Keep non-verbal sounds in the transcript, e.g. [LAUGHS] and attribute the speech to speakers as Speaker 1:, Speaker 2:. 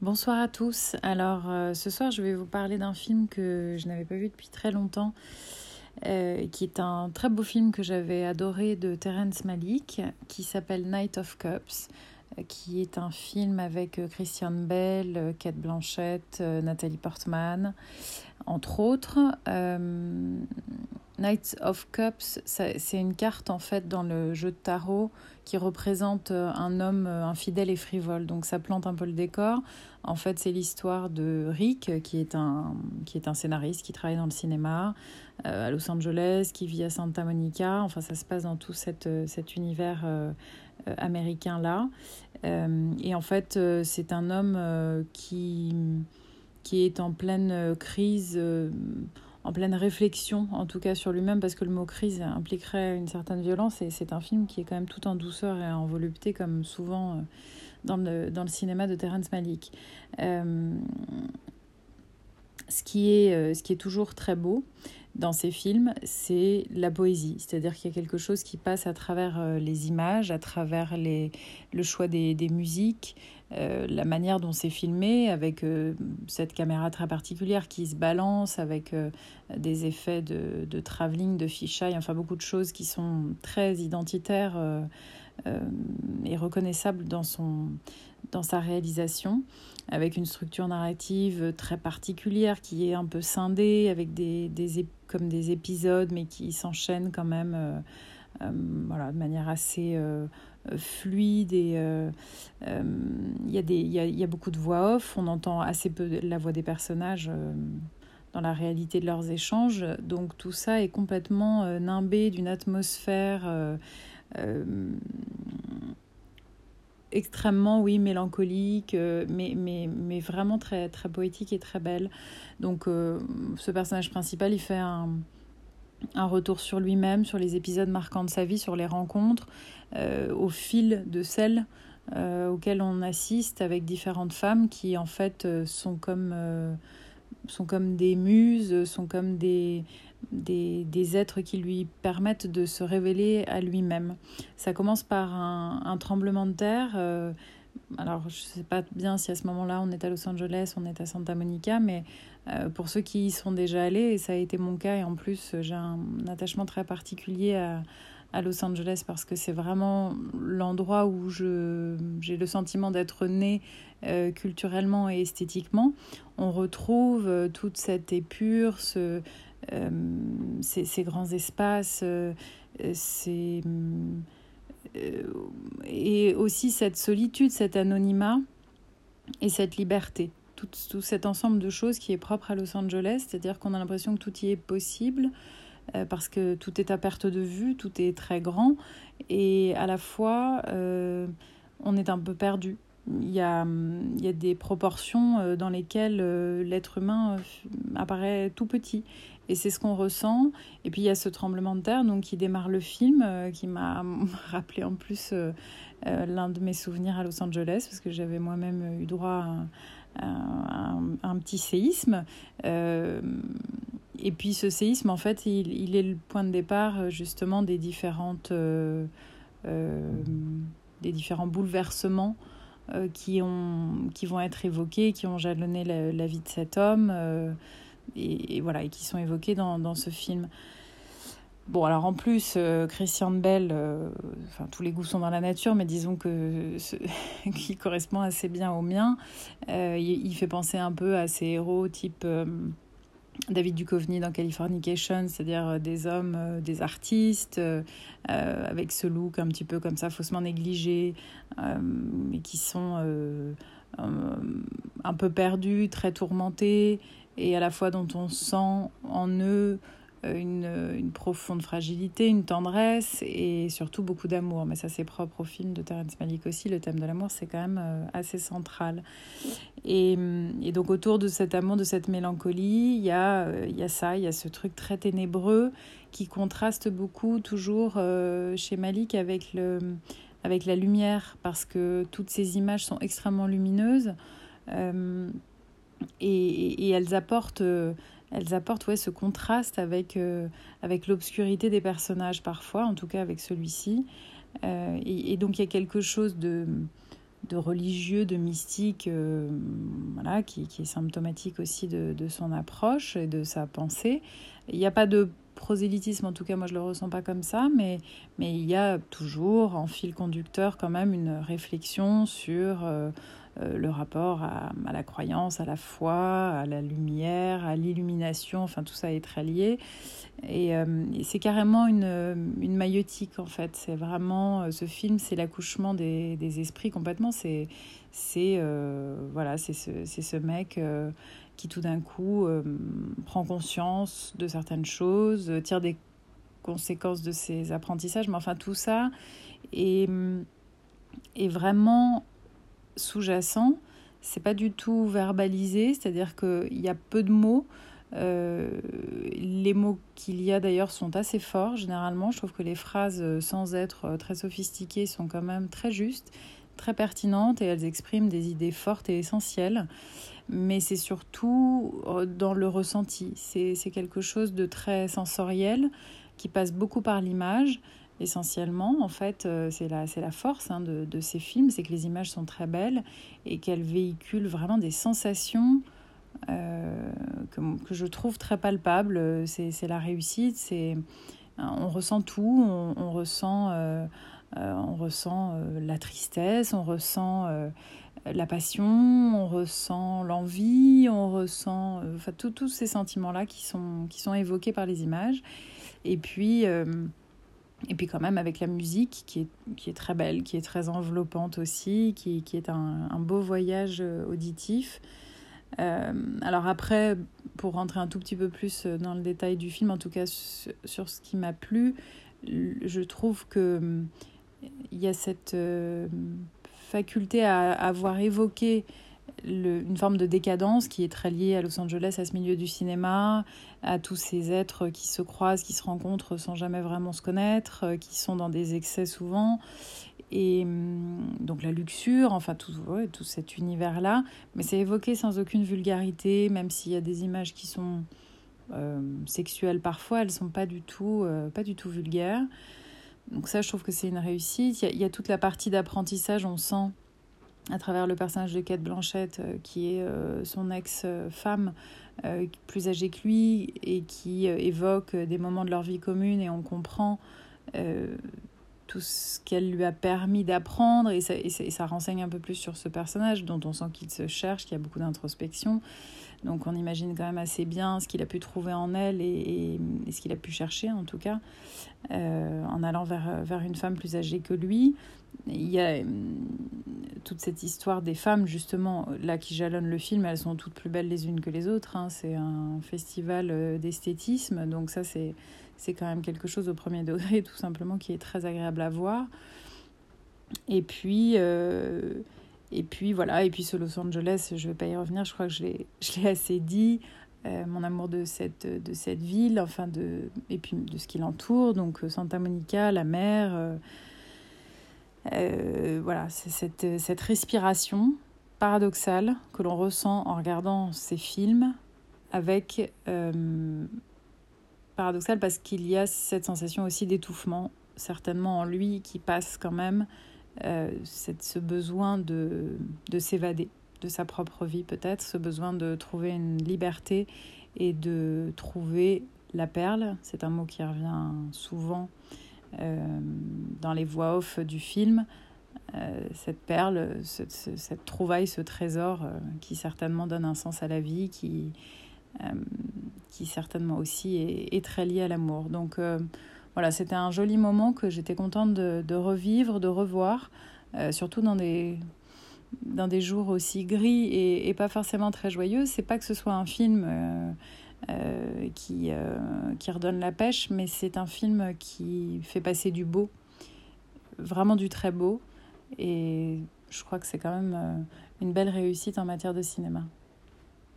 Speaker 1: Bonsoir à tous. Alors euh, ce soir je vais vous parler d'un film que je n'avais pas vu depuis très longtemps, euh, qui est un très beau film que j'avais adoré de Terrence Malick, qui s'appelle Night of Cups, euh, qui est un film avec Christian Bell, Kate Blanchett, Nathalie Portman, entre autres. Knights of Cups, c'est une carte en fait dans le jeu de tarot qui représente euh, un homme euh, infidèle et frivole. Donc ça plante un peu le décor. En fait, c'est l'histoire de Rick, qui est, un, qui est un scénariste qui travaille dans le cinéma euh, à Los Angeles, qui vit à Santa Monica. Enfin, ça se passe dans tout cet univers américain-là. et en fait, c'est un homme qui, qui est en pleine crise en pleine réflexion, en tout cas sur lui-même, parce que le mot crise impliquerait une certaine violence, et c'est un film qui est quand même tout en douceur et en volupté, comme souvent euh, dans le, dans le cinéma de Terrence Malick. Euh, ce, qui est, euh, ce qui est toujours très beau dans ces films, c'est la poésie, c'est-à-dire qu'il y a quelque chose qui passe à travers les images, à travers le choix des, musiques, euh, la manière dont c'est filmé, avec euh, cette caméra très particulière qui se balance, avec euh, des effets de, de travelling, de fisheye, enfin beaucoup de choses qui sont très identitaires et reconnaissables dans, son, dans sa réalisation, avec une structure narrative très particulière qui est un peu scindée, avec des, des comme des épisodes, mais qui s'enchaînent quand même voilà, de manière assez fluide et euh, euh, il y, y, a, y a beaucoup de voix off, on entend assez peu la voix des personnages euh, dans la réalité de leurs échanges, donc tout ça est complètement nimbé d'une atmosphère extrêmement, oui, mélancolique, mais, mais, mais vraiment très, très poétique et très belle. Donc ce personnage principal, il fait un retour sur lui-même, sur les épisodes marquants de sa vie, sur les rencontres, euh, au fil de celles euh, auxquelles on assiste avec différentes femmes qui en fait euh, sont comme, sont comme des muses, sont comme des, des, des, êtres qui lui permettent de se révéler à lui-même. Ça commence par un, un tremblement de terre alors je ne sais pas bien si à ce moment-là on est à Los Angeles, on est à Santa Monica, mais euh, pour ceux qui y sont déjà allés, et ça a été mon cas, et en plus j'ai un, attachement très particulier à, à Los Angeles parce que c'est vraiment l'endroit où j'ai le sentiment d'être né euh, culturellement et esthétiquement. On retrouve euh, toute cette épure, ce, ces, ces, grands espaces, ces euh, et aussi cette solitude, cet anonymat et cette liberté. Tout, tout, cet ensemble de choses qui est propre à Los Angeles, c'est-à-dire qu'on a l'impression que tout y est possible, euh, parce que tout est à perte de vue, tout est très grand, et à la fois, euh, on est un peu perdu. Il y, a, il y a des proportions dans lesquelles l'être humain apparaît tout petit. Et c'est ce qu'on ressent. Et puis il y a ce tremblement de terre donc, qui démarre le film, euh, qui m'a [LAUGHS] rappelé en plus euh, euh, l'un de mes souvenirs à Los Angeles, parce que j'avais moi-même eu droit à, un, petit séisme. et puis ce séisme, en fait, il, est le point de départ justement des, différentes, des différents bouleversements. qui, ont, qui vont être évoqués, qui ont jalonné la vie de cet homme et, voilà, et qui sont évoqués dans, dans, ce film. Bon, alors en plus, euh, Christian Bell, euh, enfin, tous les goûts sont dans la nature, mais disons que [LAUGHS] qui correspond assez bien au mien. Euh, il, il, fait penser un peu à ces héros type David Duchovny dans Californication, c'est-à-dire des hommes, des artistes, avec ce look un petit peu comme ça, faussement négligé, mais qui sont un peu perdus, très tourmentés, et à la fois dont on sent en eux euh, une, une, profonde fragilité, une tendresse et surtout beaucoup d'amour. Mais ça, c'est propre au film de Terrence Malick aussi. Le thème de l'amour, c'est quand même euh, assez central. Et, et, donc, autour de cet amour, de cette mélancolie, il y, a, euh, y a ça, il y a ce truc très ténébreux qui contraste beaucoup toujours chez Malik avec, le, avec la lumière parce que toutes ces images sont extrêmement lumineuses. Et, elles apportent, euh, elles apportent ouais, ce contraste avec, euh, avec l'obscurité des personnages parfois, en tout cas avec celui-ci. Euh, et, donc il y a quelque chose de, de religieux, de mystique, voilà, qui, qui, est symptomatique aussi de, de, son approche et de sa pensée. Il n'y a pas de prosélytisme, en tout cas moi je le ressens pas comme ça, mais, mais il y a toujours en fil conducteur quand même une réflexion sur le rapport à, la croyance, à la foi, à la lumière, à l'illumination, enfin tout ça est très lié. Et, euh, c'est carrément une, une maïotique en fait, c'est vraiment, ce film c'est l'accouchement des, des, esprits complètement, c'est voilà, c'est ce, ce, mec qui tout d'un coup euh, prend conscience de certaines choses, euh, tire des conséquences de ses apprentissages, mais enfin tout ça est, est vraiment sous-jacent. C'est pas du tout verbalisé, c'est-à-dire qu'il y a peu de mots. Euh, les mots qu'il y a d'ailleurs sont assez forts généralement. Je trouve que les phrases, sans être très sophistiquées, sont quand même très justes, très pertinentes et elles expriment des idées fortes et essentielles mais c'est surtout euh, dans le ressenti. C'est quelque chose de très sensoriel qui passe beaucoup par l'image. Essentiellement, en fait, euh, c'est la, la force hein, de, de, ces films, c'est que les images sont très belles et qu'elles véhiculent vraiment des sensations euh, que, que, je trouve très palpables. C'est la réussite, c'est on ressent tout, on, ressent, on ressent la tristesse, on ressent la passion, on ressent l'envie, on ressent euh, enfin, tous ces sentiments-là qui sont, qui sont évoqués par les images. Et puis, euh, et puis quand même avec la musique qui est, qui est très belle, qui est très enveloppante aussi, qui, qui est un, un, beau voyage euh, auditif. alors après, pour rentrer un tout petit peu plus dans le détail du film, en tout cas sur, ce qui m'a plu, je trouve que il y a cette faculté à avoir évoqué une forme de décadence qui est très liée à Los Angeles, à ce milieu du cinéma, à tous ces êtres qui se croisent, qui se rencontrent sans jamais vraiment se connaître, euh, qui sont dans des excès souvent. Et hum, donc la luxure, enfin tout, tout cet univers-là, mais c'est évoqué sans aucune vulgarité, même s'il y a des images qui sont euh, sexuelles parfois, elles sont pas du tout, euh, pas du tout vulgaires. Donc ça, je trouve que c'est une réussite. Il y, a, toute la partie d'apprentissage, on sent à travers le personnage de Kate Blanchett, euh, qui est euh, son ex-femme, euh, plus âgée que lui, et qui évoque des moments de leur vie commune, et on comprend tout ce qu'elle lui a permis d'apprendre, et ça, renseigne un peu plus sur ce personnage, dont on sent qu'il se cherche, qu'il y a beaucoup d'introspection. Donc on imagine quand même assez bien ce qu'il a pu trouver en elle et, ce qu'il a pu chercher en tout cas euh, en allant vers, vers une femme plus âgée que lui. Il y a euh, toute cette histoire des femmes justement là qui jalonnent le film, elles sont toutes plus belles les unes que les autres. Hein. C'est un festival euh, d'esthétisme, donc ça c'est c'est quand même quelque chose au premier degré tout simplement qui est très agréable à voir. Et puis et puis voilà, et puis ce Los Angeles, je ne vais pas y revenir, je crois que je l'ai assez dit. Euh, mon amour de cette, de cette ville, enfin de, et puis de ce qui l'entoure, donc euh, Santa Monica, la mer. Euh, euh, voilà, c'est cette, cette respiration paradoxale que l'on ressent en regardant ces films, avec. Paradoxal parce qu'il y a cette sensation aussi d'étouffement, certainement en lui, qui passe quand même euh, ce besoin de, de s'évader de sa propre vie peut-être, ce besoin de trouver une liberté et de trouver la perle. C'est un mot qui revient souvent euh, dans les voix off du film. Euh, cette perle, ce, ce, cette trouvaille, ce trésor qui certainement donne un sens à la vie, qui, qui certainement aussi est, très lié à l'amour. Donc euh, voilà, c'était un joli moment que j'étais contente de, revivre, de revoir, euh, surtout dans des, dans des jours aussi gris et, pas forcément très joyeux. C'est pas que ce soit un film euh, euh, qui, euh, qui redonne la pêche, mais c'est un film qui fait passer du beau, vraiment du très beau. Et je crois que c'est quand même euh, une belle réussite en matière de cinéma.